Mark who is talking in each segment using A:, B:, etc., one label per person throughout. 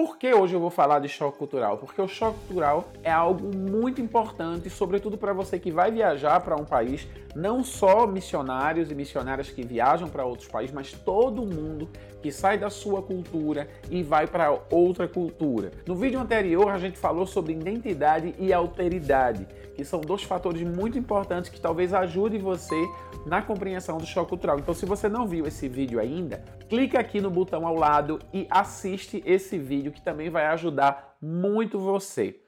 A: Por que hoje eu vou falar de choque cultural? Porque o choque cultural é algo muito importante, sobretudo para você que vai viajar para um país, não só missionários e missionárias que viajam para outros países, mas todo mundo que sai da sua cultura e vai para outra cultura. No vídeo anterior a gente falou sobre identidade e alteridade, que são dois fatores muito importantes que talvez ajude você na compreensão do choque cultural. Então, se você não viu esse vídeo ainda, clica aqui no botão ao lado e assiste esse vídeo que também vai ajudar muito você.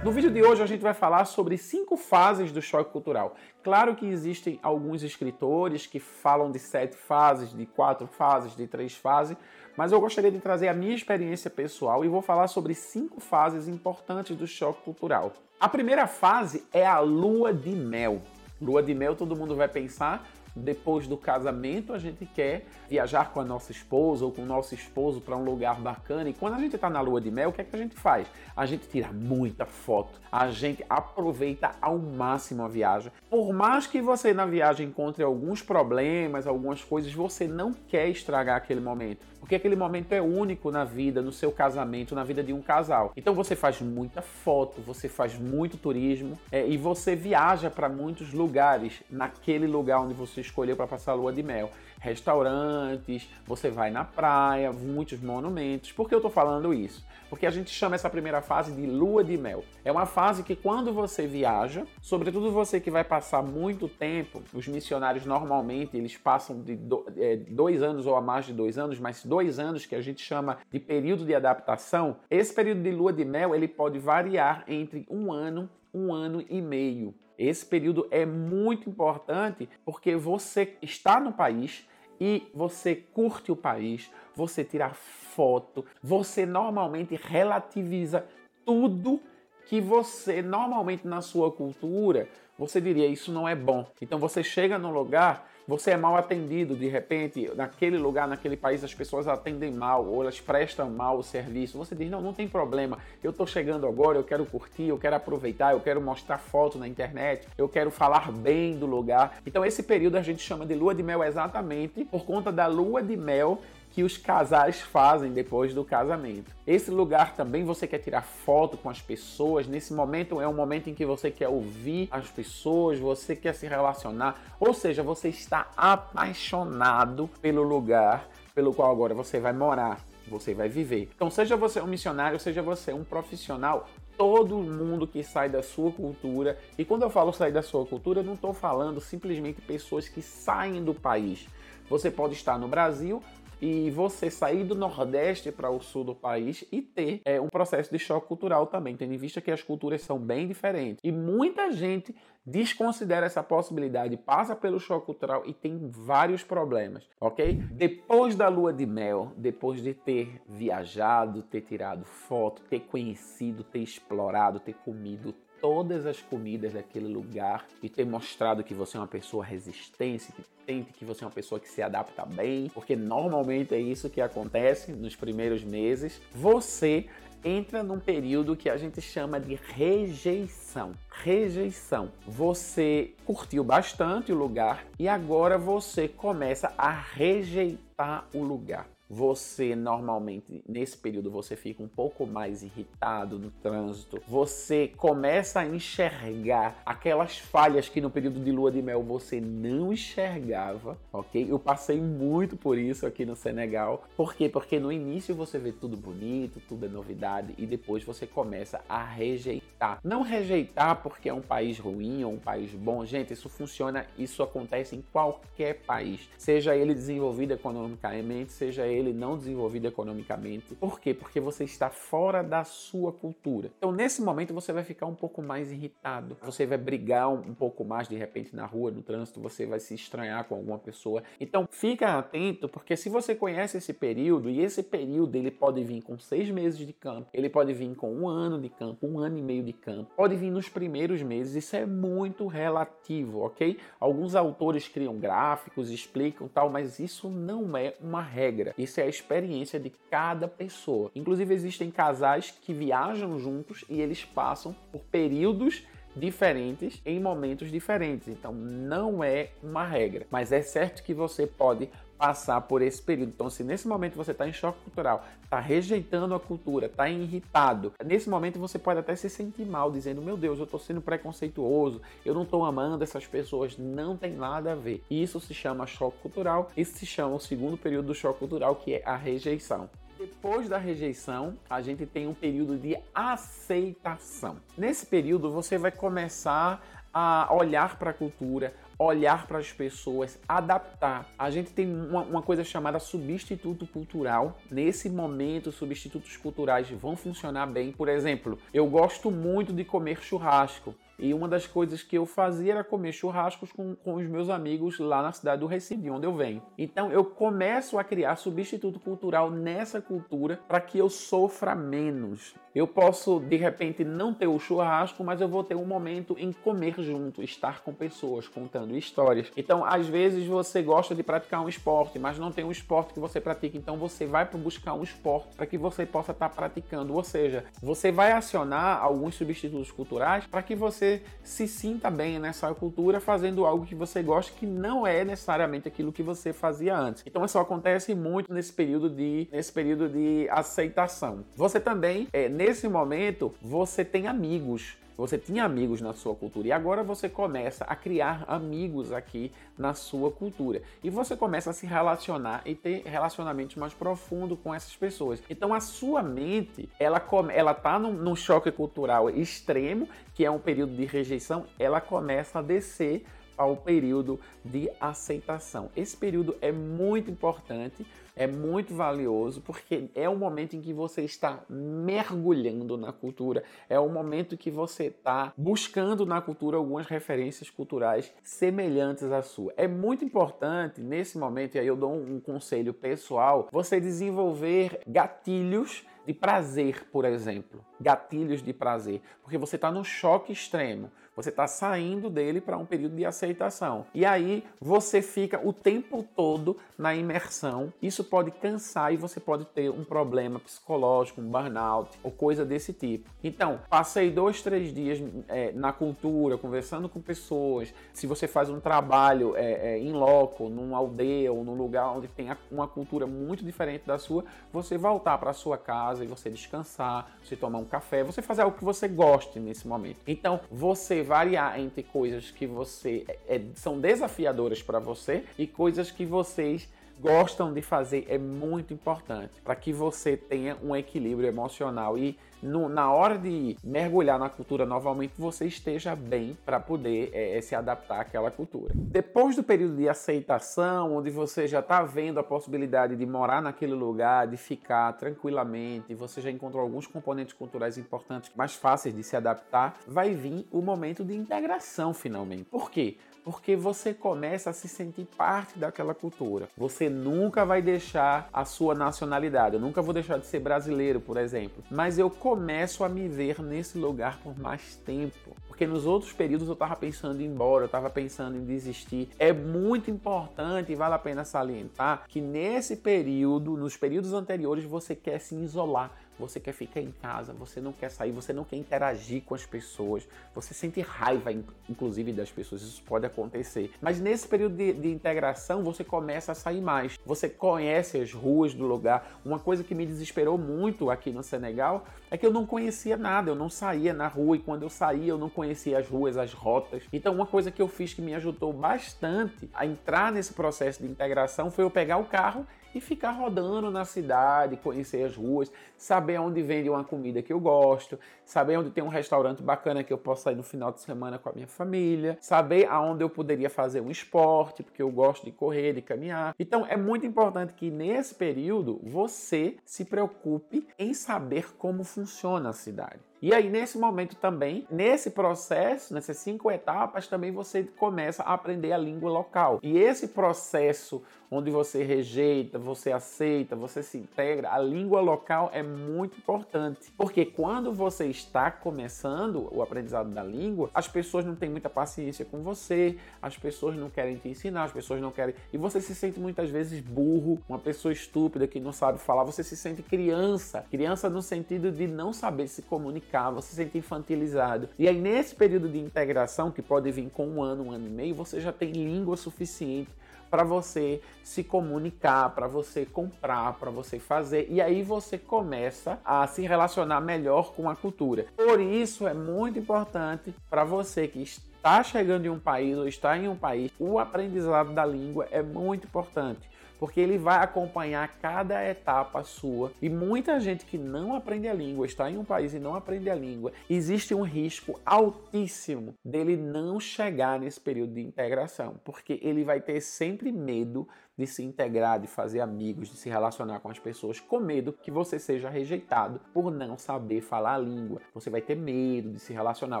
A: No vídeo de hoje a gente vai falar sobre cinco fases do choque cultural. Claro que existem alguns escritores que falam de sete fases, de quatro fases, de três fases, mas eu gostaria de trazer a minha experiência pessoal e vou falar sobre cinco fases importantes do choque cultural. A primeira fase é a lua de mel. Lua de mel, todo mundo vai pensar depois do casamento a gente quer viajar com a nossa esposa ou com o nosso esposo para um lugar bacana. E quando a gente está na lua de mel, o que é que a gente faz? A gente tira muita foto, a gente aproveita ao máximo a viagem. Por mais que você na viagem encontre alguns problemas, algumas coisas, você não quer estragar aquele momento. Porque aquele momento é único na vida, no seu casamento, na vida de um casal. Então você faz muita foto, você faz muito turismo é, e você viaja para muitos lugares naquele lugar onde você escolheu para passar a lua de mel. Restaurantes, você vai na praia, muitos monumentos. Por que eu estou falando isso? Porque a gente chama essa primeira fase de lua de mel. É uma fase que quando você viaja, sobretudo você que vai passar muito tempo, os missionários normalmente eles passam de é, dois anos ou a mais de dois anos, mas dois anos que a gente chama de período de adaptação. Esse período de lua de mel ele pode variar entre um ano, um ano e meio. Esse período é muito importante porque você está no país e você curte o país, você tira foto, você normalmente relativiza tudo que você normalmente na sua cultura você diria isso não é bom. Então você chega num lugar, você é mal atendido, de repente, naquele lugar, naquele país, as pessoas atendem mal ou elas prestam mal o serviço. Você diz: não, não tem problema, eu estou chegando agora, eu quero curtir, eu quero aproveitar, eu quero mostrar foto na internet, eu quero falar bem do lugar. Então esse período a gente chama de lua de mel exatamente por conta da lua de mel que os casais fazem depois do casamento. Esse lugar também você quer tirar foto com as pessoas. Nesse momento é um momento em que você quer ouvir as pessoas, você quer se relacionar, ou seja, você está apaixonado pelo lugar pelo qual agora você vai morar, você vai viver. Então, seja você um missionário, seja você um profissional, todo mundo que sai da sua cultura, e quando eu falo sair da sua cultura, eu não estou falando simplesmente pessoas que saem do país. Você pode estar no Brasil, e você sair do Nordeste para o sul do país e ter é, um processo de choque cultural também, tendo em vista que as culturas são bem diferentes. E muita gente desconsidera essa possibilidade, passa pelo choque cultural e tem vários problemas, ok? Depois da lua de mel, depois de ter viajado, ter tirado foto, ter conhecido, ter explorado, ter comido todas as comidas daquele lugar e ter mostrado que você é uma pessoa resistente, que tente, que você é uma pessoa que se adapta bem, porque normalmente é isso que acontece nos primeiros meses. Você entra num período que a gente chama de rejeição. Rejeição. Você curtiu bastante o lugar e agora você começa a rejeitar o lugar você normalmente nesse período você fica um pouco mais irritado no trânsito, você começa a enxergar aquelas falhas que no período de lua de mel você não enxergava, ok? Eu passei muito por isso aqui no Senegal. Por quê? Porque no início você vê tudo bonito, tudo é novidade e depois você começa a rejeitar. Não rejeitar porque é um país ruim ou um país bom, gente, isso funciona, isso acontece em qualquer país, seja ele desenvolvido economicamente, seja ele ele não desenvolvido economicamente. Por quê? Porque você está fora da sua cultura. Então, nesse momento, você vai ficar um pouco mais irritado. Você vai brigar um, pouco mais de repente na rua, no trânsito, você vai se estranhar com alguma pessoa. Então, fica atento, porque se você conhece esse período, e esse período ele pode vir com seis meses de campo, ele pode vir com um ano de campo, um ano e meio de campo, pode vir nos primeiros meses, isso é muito relativo, ok? Alguns autores criam gráficos, explicam tal, mas isso não é uma regra. Isso é a experiência de cada pessoa. Inclusive, existem casais que viajam juntos e eles passam por períodos diferentes em momentos diferentes. Então não é uma regra, mas é certo que você pode passar por esse período. Então, se nesse momento você está em choque cultural, está rejeitando a cultura, está irritado, nesse momento você pode até se sentir mal, dizendo: Meu Deus, eu estou sendo preconceituoso, eu não estou amando essas pessoas. Não tem nada a ver. Isso se chama choque cultural, isso se chama o segundo período do choque cultural, que é a rejeição. Depois da rejeição, a gente tem um período de aceitação. Nesse período, você vai começar a olhar para a cultura, olhar para as pessoas, adaptar. A gente tem uma, uma, coisa chamada substituto cultural. Nesse momento, substitutos culturais vão funcionar bem. Por exemplo, eu gosto muito de comer churrasco. E uma das coisas que eu fazia era comer churrascos com, com os meus amigos lá na cidade do Recife, onde eu venho. Então eu começo a criar substituto cultural nessa cultura para que eu sofra menos. Eu posso, de repente, não ter o churrasco, mas eu vou ter um momento em comer junto, estar com pessoas, contando histórias. Então, às vezes, você gosta de praticar um esporte, mas não tem um esporte que você pratica, então você vai buscar um esporte para que você possa estar praticando. Ou seja, você vai acionar alguns substitutos culturais para que você se sinta bem nessa cultura fazendo algo que você gosta, que não é necessariamente aquilo que você fazia antes. Então, isso acontece muito nesse período de, nesse período de aceitação. Você também, é, nesse momento, você tem amigos. Você tinha amigos na sua cultura e agora você começa a criar amigos aqui na sua cultura. E você começa a se relacionar e ter relacionamentos mais profundos com essas pessoas. Então a sua mente, ela, ela tá num, num choque cultural extremo, que é um período de rejeição, ela começa a descer ao período de aceitação. Esse período é muito importante, é muito valioso, porque é o momento em que você está mergulhando na cultura, é o momento que você está buscando na cultura algumas referências culturais semelhantes à sua. É muito importante nesse momento, e aí eu dou um conselho pessoal, você desenvolver gatilhos de prazer, por exemplo. Gatilhos de prazer. Porque você está no choque extremo. Você está saindo dele para um período de aceitação. E aí você fica o tempo todo na imersão. Isso pode cansar e você pode ter um problema psicológico, um burnout ou coisa desse tipo. Então, passei dois, três dias é, na cultura, conversando com pessoas. Se você faz um trabalho é, é, em loco, numa aldeia ou num lugar onde tem uma cultura muito diferente da sua, você voltar para sua casa e você descansar, você tomar um café, você fazer algo que você goste nesse momento. Então, você variar entre coisas que você é, é são desafiadoras para você e coisas que vocês gostam de fazer é muito importante para que você tenha um equilíbrio emocional e no, na hora de mergulhar na cultura novamente você esteja bem para poder é, é, se adaptar àquela cultura. Depois do período de aceitação, onde você já está vendo a possibilidade de morar naquele lugar, de ficar tranquilamente, você já encontrou alguns componentes culturais importantes mais fáceis de se adaptar, vai vir o momento de integração finalmente. Por quê? Porque você começa a se sentir parte daquela cultura. Você nunca vai deixar a sua nacionalidade. Eu nunca vou deixar de ser brasileiro, por exemplo. Mas eu começo a me ver nesse lugar por mais tempo. Porque nos outros períodos eu estava pensando em ir embora, eu estava pensando em desistir. É muito importante e vale a pena salientar que nesse período, nos períodos anteriores, você quer se isolar você quer ficar em casa, você não quer sair, você não quer interagir com as pessoas, você sente raiva, inclusive, das pessoas, isso pode acontecer. Mas nesse período de, de integração, você começa a sair mais, você conhece as ruas do lugar. Uma coisa que me desesperou muito aqui no Senegal é que eu não conhecia nada, eu não saía na rua e quando eu saía eu não conhecia as ruas, as rotas. Então, uma coisa que eu fiz que me ajudou bastante a entrar nesse processo de integração foi eu pegar o carro e ficar rodando na cidade, conhecer as ruas, saber onde vende uma comida que eu gosto, saber onde tem um restaurante bacana que eu possa ir no final de semana com a minha família, saber aonde eu poderia fazer um esporte, porque eu gosto de correr, de caminhar. Então é muito importante que nesse período você se preocupe em saber como funciona a cidade. E aí, nesse momento também, nesse processo, nessas cinco etapas, também você começa a aprender a língua local. E esse processo onde você rejeita, você aceita, você se integra, a língua local é muito importante. Porque quando você está começando o aprendizado da língua, as pessoas não têm muita paciência com você, as pessoas não querem te ensinar, as pessoas não querem. E você se sente muitas vezes burro, uma pessoa estúpida que não sabe falar, você se sente criança. Criança no sentido de não saber se comunicar brincar, você se sente infantilizado. E aí, nesse período de integração, que pode vir com um ano, um ano e meio, você já tem língua suficiente para você se comunicar, para você comprar, para você fazer, e aí você começa a se relacionar melhor com a cultura. Por isso é muito importante para você que está chegando em um país ou está em um país, o aprendizado da língua é muito importante porque ele vai acompanhar cada etapa sua. E muita gente que não aprende a língua, está em um país e não aprende a língua, existe um risco altíssimo dele não chegar nesse período de integração, porque ele vai ter sempre medo de se integrar, de fazer amigos, de se relacionar com as pessoas, com medo que você seja rejeitado por não saber falar a língua. Você vai ter medo de se relacionar,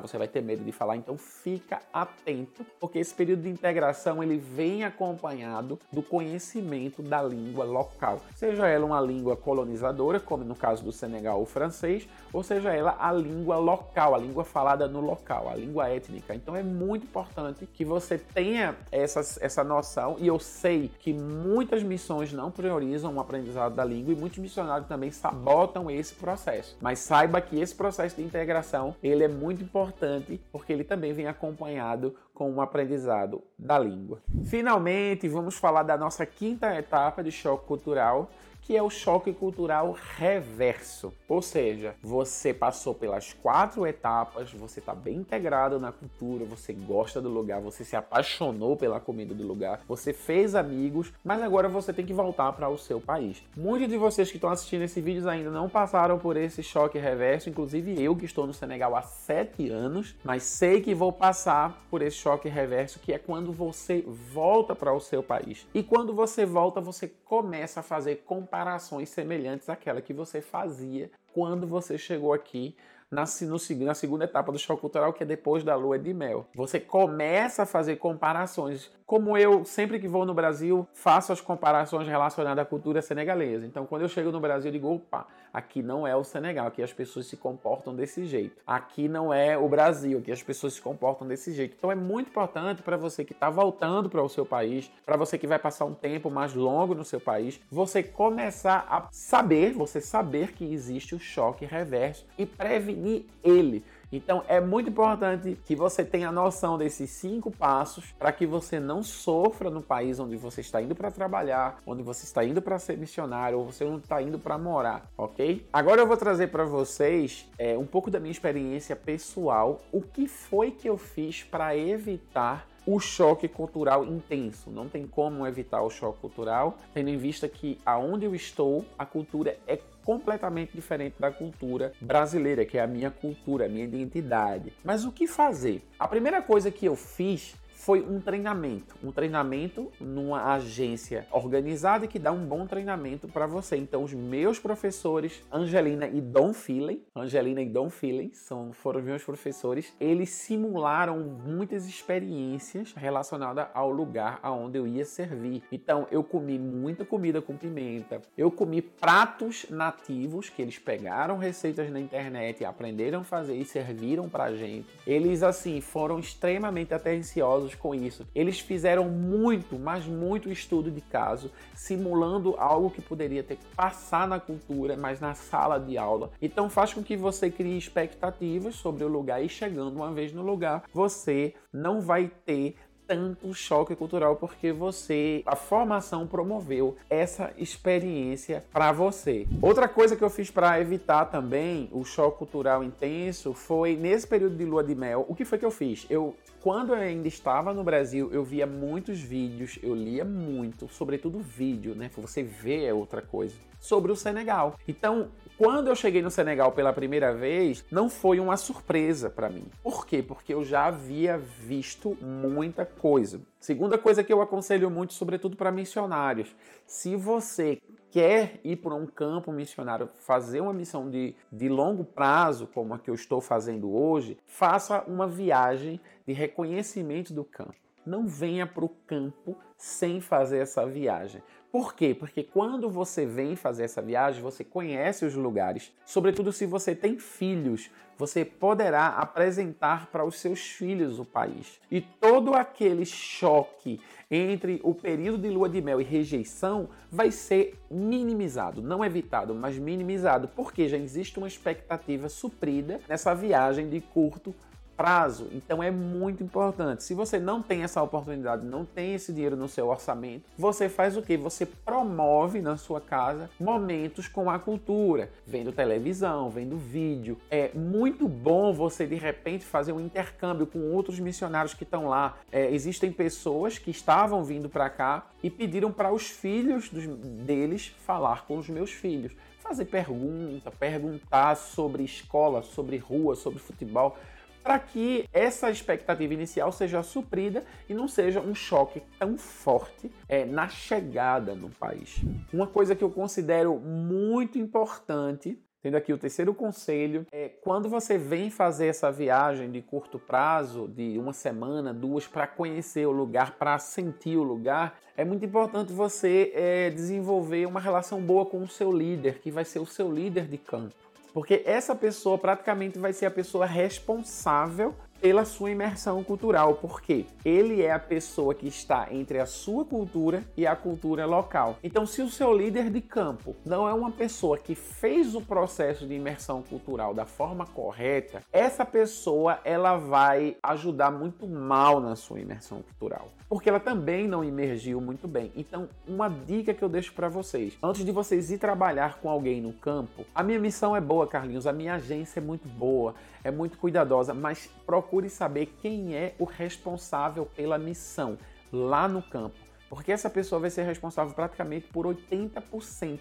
A: você vai ter medo de falar, então fica atento, porque esse período de integração ele vem acompanhado do conhecimento da língua local. Seja ela uma língua colonizadora, como no caso do Senegal o francês, ou seja ela a língua local, a língua falada no local, a língua étnica. Então é muito importante que você tenha essa, essa noção, e eu sei que muitas missões não priorizam o aprendizado da língua e muitos missionários também sabotam esse processo. Mas saiba que esse processo de integração ele é muito importante porque ele também vem acompanhado com o aprendizado da língua. Finalmente, vamos falar da nossa quinta etapa de choque cultural, que é o choque cultural reverso. Ou seja, você passou pelas quatro etapas, você está bem integrado na cultura, você gosta do lugar, você se apaixonou pela comida do lugar, você fez amigos, mas agora você tem que voltar para o seu país. Muitos de vocês que estão assistindo esse vídeo ainda não passaram por esse choque reverso, inclusive eu que estou no Senegal há sete anos, mas sei que vou passar por esse choque reverso, que é quando você volta para o seu país. E quando você volta, você começa a fazer comparações comparações semelhantes àquela que você fazia quando você chegou aqui na, no, na segunda etapa do choque cultural, que é depois da lua de mel. Você começa a fazer comparações. Como eu, sempre que vou no Brasil, faço as comparações relacionadas à cultura senegalesa. Então, quando eu chego no Brasil, eu digo: opa, aqui não é o Senegal, aqui as pessoas se comportam desse jeito. Aqui não é o Brasil, aqui as pessoas se comportam desse jeito. Então, é muito importante para você que está voltando para o seu país, para você que vai passar um tempo mais longo no seu país, você começar a saber, você saber que existe o choque reverso e prevenir ele. Então é muito importante que você tenha noção desses cinco passos para que você não sofra no país onde você está indo para trabalhar, onde você está indo para ser missionário ou você não está indo para morar, ok? Agora eu vou trazer para vocês é, um pouco da minha experiência pessoal, o que foi que eu fiz para evitar o choque cultural intenso. Não tem como evitar o choque cultural, tendo em vista que aonde eu estou, a cultura é completamente diferente da cultura brasileira, que é a minha cultura, a minha identidade. Mas o que fazer? A primeira coisa que eu fiz foi um treinamento, um treinamento numa agência organizada que dá um bom treinamento para você. Então, os meus professores, Angelina e Don Feeling, Angelina e Don Feeling, são, foram meus professores, eles simularam muitas experiências relacionadas ao lugar aonde eu ia servir. Então, eu comi muita comida com pimenta, eu comi pratos nativos que eles pegaram receitas na internet, aprenderam a fazer e serviram para gente. Eles, assim, foram extremamente atenciosos com isso. Eles fizeram muito, mas muito estudo de caso, simulando algo que poderia ter que passar na cultura, mas na sala de aula. Então faz com que você crie expectativas sobre o lugar e chegando uma vez no lugar, você não vai ter tanto choque cultural porque você, a formação promoveu essa experiência para você. Outra coisa que eu fiz para evitar também o choque cultural intenso foi nesse período de lua de mel. O que foi que eu fiz? Eu quando eu ainda estava no Brasil, eu via muitos vídeos, eu lia muito, sobretudo vídeo, né? Você vê é outra coisa, sobre o Senegal. Então, quando eu cheguei no Senegal pela primeira vez, não foi uma surpresa para mim. Por quê? Porque eu já havia visto muita coisa. Segunda coisa que eu aconselho muito, sobretudo para missionários: se você quer ir para um campo missionário, fazer uma missão de, de longo prazo, como a que eu estou fazendo hoje, faça uma viagem de reconhecimento do campo. não venha para o campo sem fazer essa viagem. Por quê? Porque quando você vem fazer essa viagem, você conhece os lugares. Sobretudo se você tem filhos, você poderá apresentar para os seus filhos o país. E todo aquele choque entre o período de lua de mel e rejeição vai ser minimizado, não evitado, mas minimizado, porque já existe uma expectativa suprida nessa viagem de curto prazo. Então é muito importante. Se você não tem essa oportunidade, não tem esse dinheiro no seu orçamento, você faz o que? Você promove na sua casa momentos com a cultura, vendo televisão, vendo vídeo. É muito bom você de repente fazer um intercâmbio com outros missionários que estão lá. É, existem pessoas que estavam vindo para cá e pediram para os filhos dos, deles falar com os meus filhos fazer pergunta, perguntar sobre escola, sobre rua, sobre futebol para que essa expectativa inicial seja suprida e não seja um choque tão forte é, na chegada no país. Uma coisa que eu considero muito importante Tendo aqui o terceiro conselho, é quando você vem fazer essa viagem de curto prazo, de uma semana, duas, para conhecer o lugar, para sentir o lugar, é muito importante você é, desenvolver uma relação boa com o seu líder, que vai ser o seu líder de campo. Porque essa pessoa praticamente vai ser a pessoa responsável pela sua imersão cultural, porque ele é a pessoa que está entre a sua cultura e a cultura local. Então, se o seu líder de campo não é uma pessoa que fez o processo de imersão cultural da forma correta, essa pessoa ela vai ajudar muito mal na sua imersão cultural, porque ela também não imergiu muito bem. Então, uma dica que eu deixo para vocês, antes de vocês ir trabalhar com alguém no campo, a minha missão é boa, Carlinhos, a minha agência é muito boa, é muito cuidadosa, mas procure saber quem é o responsável pela missão lá no campo, porque essa pessoa vai ser responsável praticamente por 80%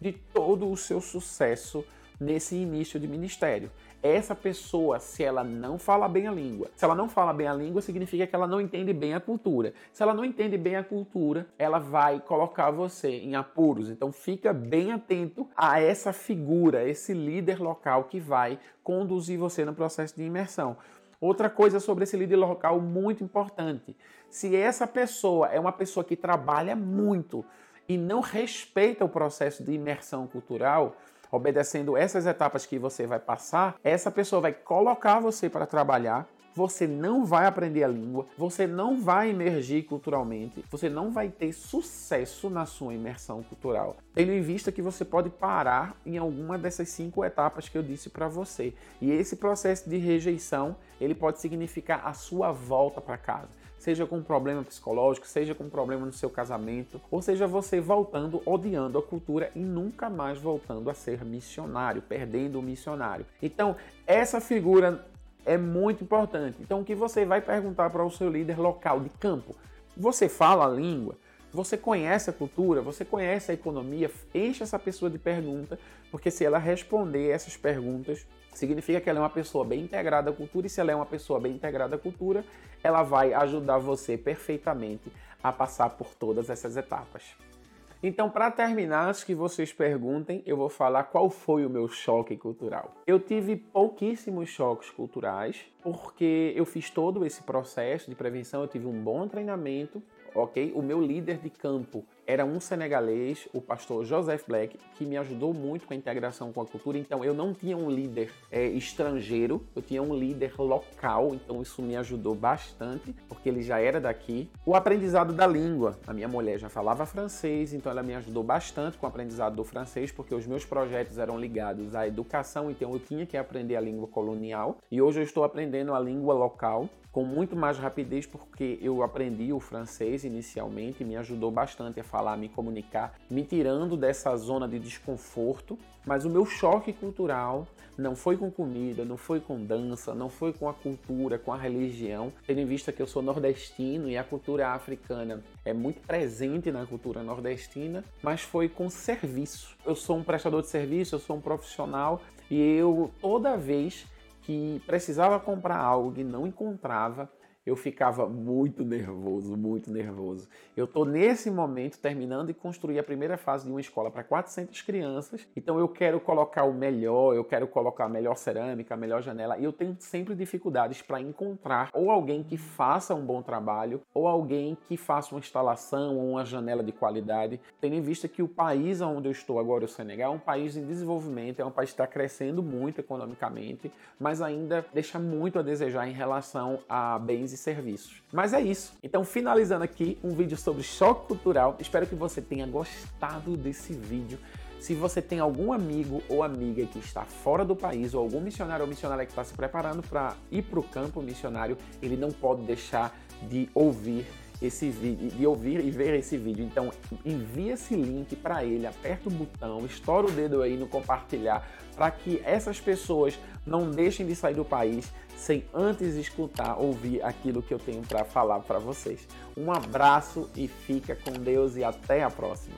A: de todo o seu sucesso nesse início de ministério. Essa pessoa, se ela não fala bem a língua, se ela não fala bem a língua, significa que ela não entende bem a cultura. Se ela não entende bem a cultura, ela vai colocar você em apuros. Então fica bem atento a essa figura, esse líder local que vai conduzir você no processo de imersão. Outra coisa sobre esse líder local muito importante: se essa pessoa é uma pessoa que trabalha muito e não respeita o processo de imersão cultural, obedecendo essas etapas que você vai passar, essa pessoa vai colocar você para trabalhar você não vai aprender a língua, você não vai emergir culturalmente, você não vai ter sucesso na sua imersão cultural. Tendo em vista que você pode parar em alguma dessas cinco etapas que eu disse para você. E esse processo de rejeição, ele pode significar a sua volta para casa seja com um problema psicológico, seja com um problema no seu casamento, ou seja você voltando odiando a cultura e nunca mais voltando a ser missionário, perdendo o missionário. Então, essa figura é muito importante. Então, o que você vai perguntar para o seu líder local de campo? Você fala a língua? Você conhece a cultura? Você conhece a economia? Enche essa pessoa de pergunta, porque se ela responder essas perguntas, significa que ela é uma pessoa bem integrada à cultura, e se ela é uma pessoa bem integrada à cultura, ela vai ajudar você perfeitamente a passar por todas essas etapas. Então, para terminar, antes que vocês perguntem, eu vou falar qual foi o meu choque cultural. Eu tive pouquíssimos choques culturais, porque eu fiz todo esse processo de prevenção, eu tive um bom treinamento, ok? O meu líder de campo era um senegalês, o pastor Joseph Black, que me ajudou muito com a integração com a cultura. Então, eu não tinha um líder é, estrangeiro, eu tinha um líder local, então isso me ajudou bastante, porque ele já era daqui. O aprendizado da língua, a minha mulher já falava francês, então ela me ajudou bastante com o aprendizado do francês, porque os meus projetos eram ligados à educação, então eu tinha que aprender a língua colonial. E hoje eu estou aprendendo a língua local com muito mais rapidez, porque eu aprendi o francês inicialmente e me ajudou bastante a falar, me comunicar, me tirando dessa zona de desconforto. Mas o meu choque cultural não foi com comida, não foi com dança, não foi com a cultura, com a religião, tendo em vista que eu sou nordestino e a cultura africana é muito presente na cultura nordestina, mas foi com serviço. Eu sou um prestador de serviço, eu sou um profissional e eu toda vez que precisava comprar algo e não encontrava, eu ficava muito nervoso, muito nervoso. Eu estou nesse momento terminando de construir a primeira fase de uma escola para 400 crianças, então eu quero colocar o melhor, eu quero colocar a melhor cerâmica, a melhor janela, e eu tenho sempre dificuldades para encontrar ou alguém que faça um bom trabalho, ou alguém que faça uma instalação ou uma janela de qualidade, tendo em vista que o país onde eu estou agora, o Senegal, é um país em desenvolvimento, é um país que está crescendo muito economicamente, mas ainda deixa muito a desejar em relação a bens e serviços. Mas é isso. Então, finalizando aqui um vídeo sobre choque cultural. Espero que você tenha gostado desse vídeo. Se você tem algum amigo ou amiga que está fora do país, ou algum missionário ou missionária que está se preparando para ir para o campo missionário, ele não pode deixar de ouvir esse vídeo, de ouvir e ver esse vídeo. Então, envie esse link para ele, aperta o botão, estoura o dedo aí no compartilhar, para que essas pessoas não deixem de sair do país sem antes escutar, ouvir aquilo que eu tenho para falar para vocês. Um abraço e fica com Deus e até a próxima.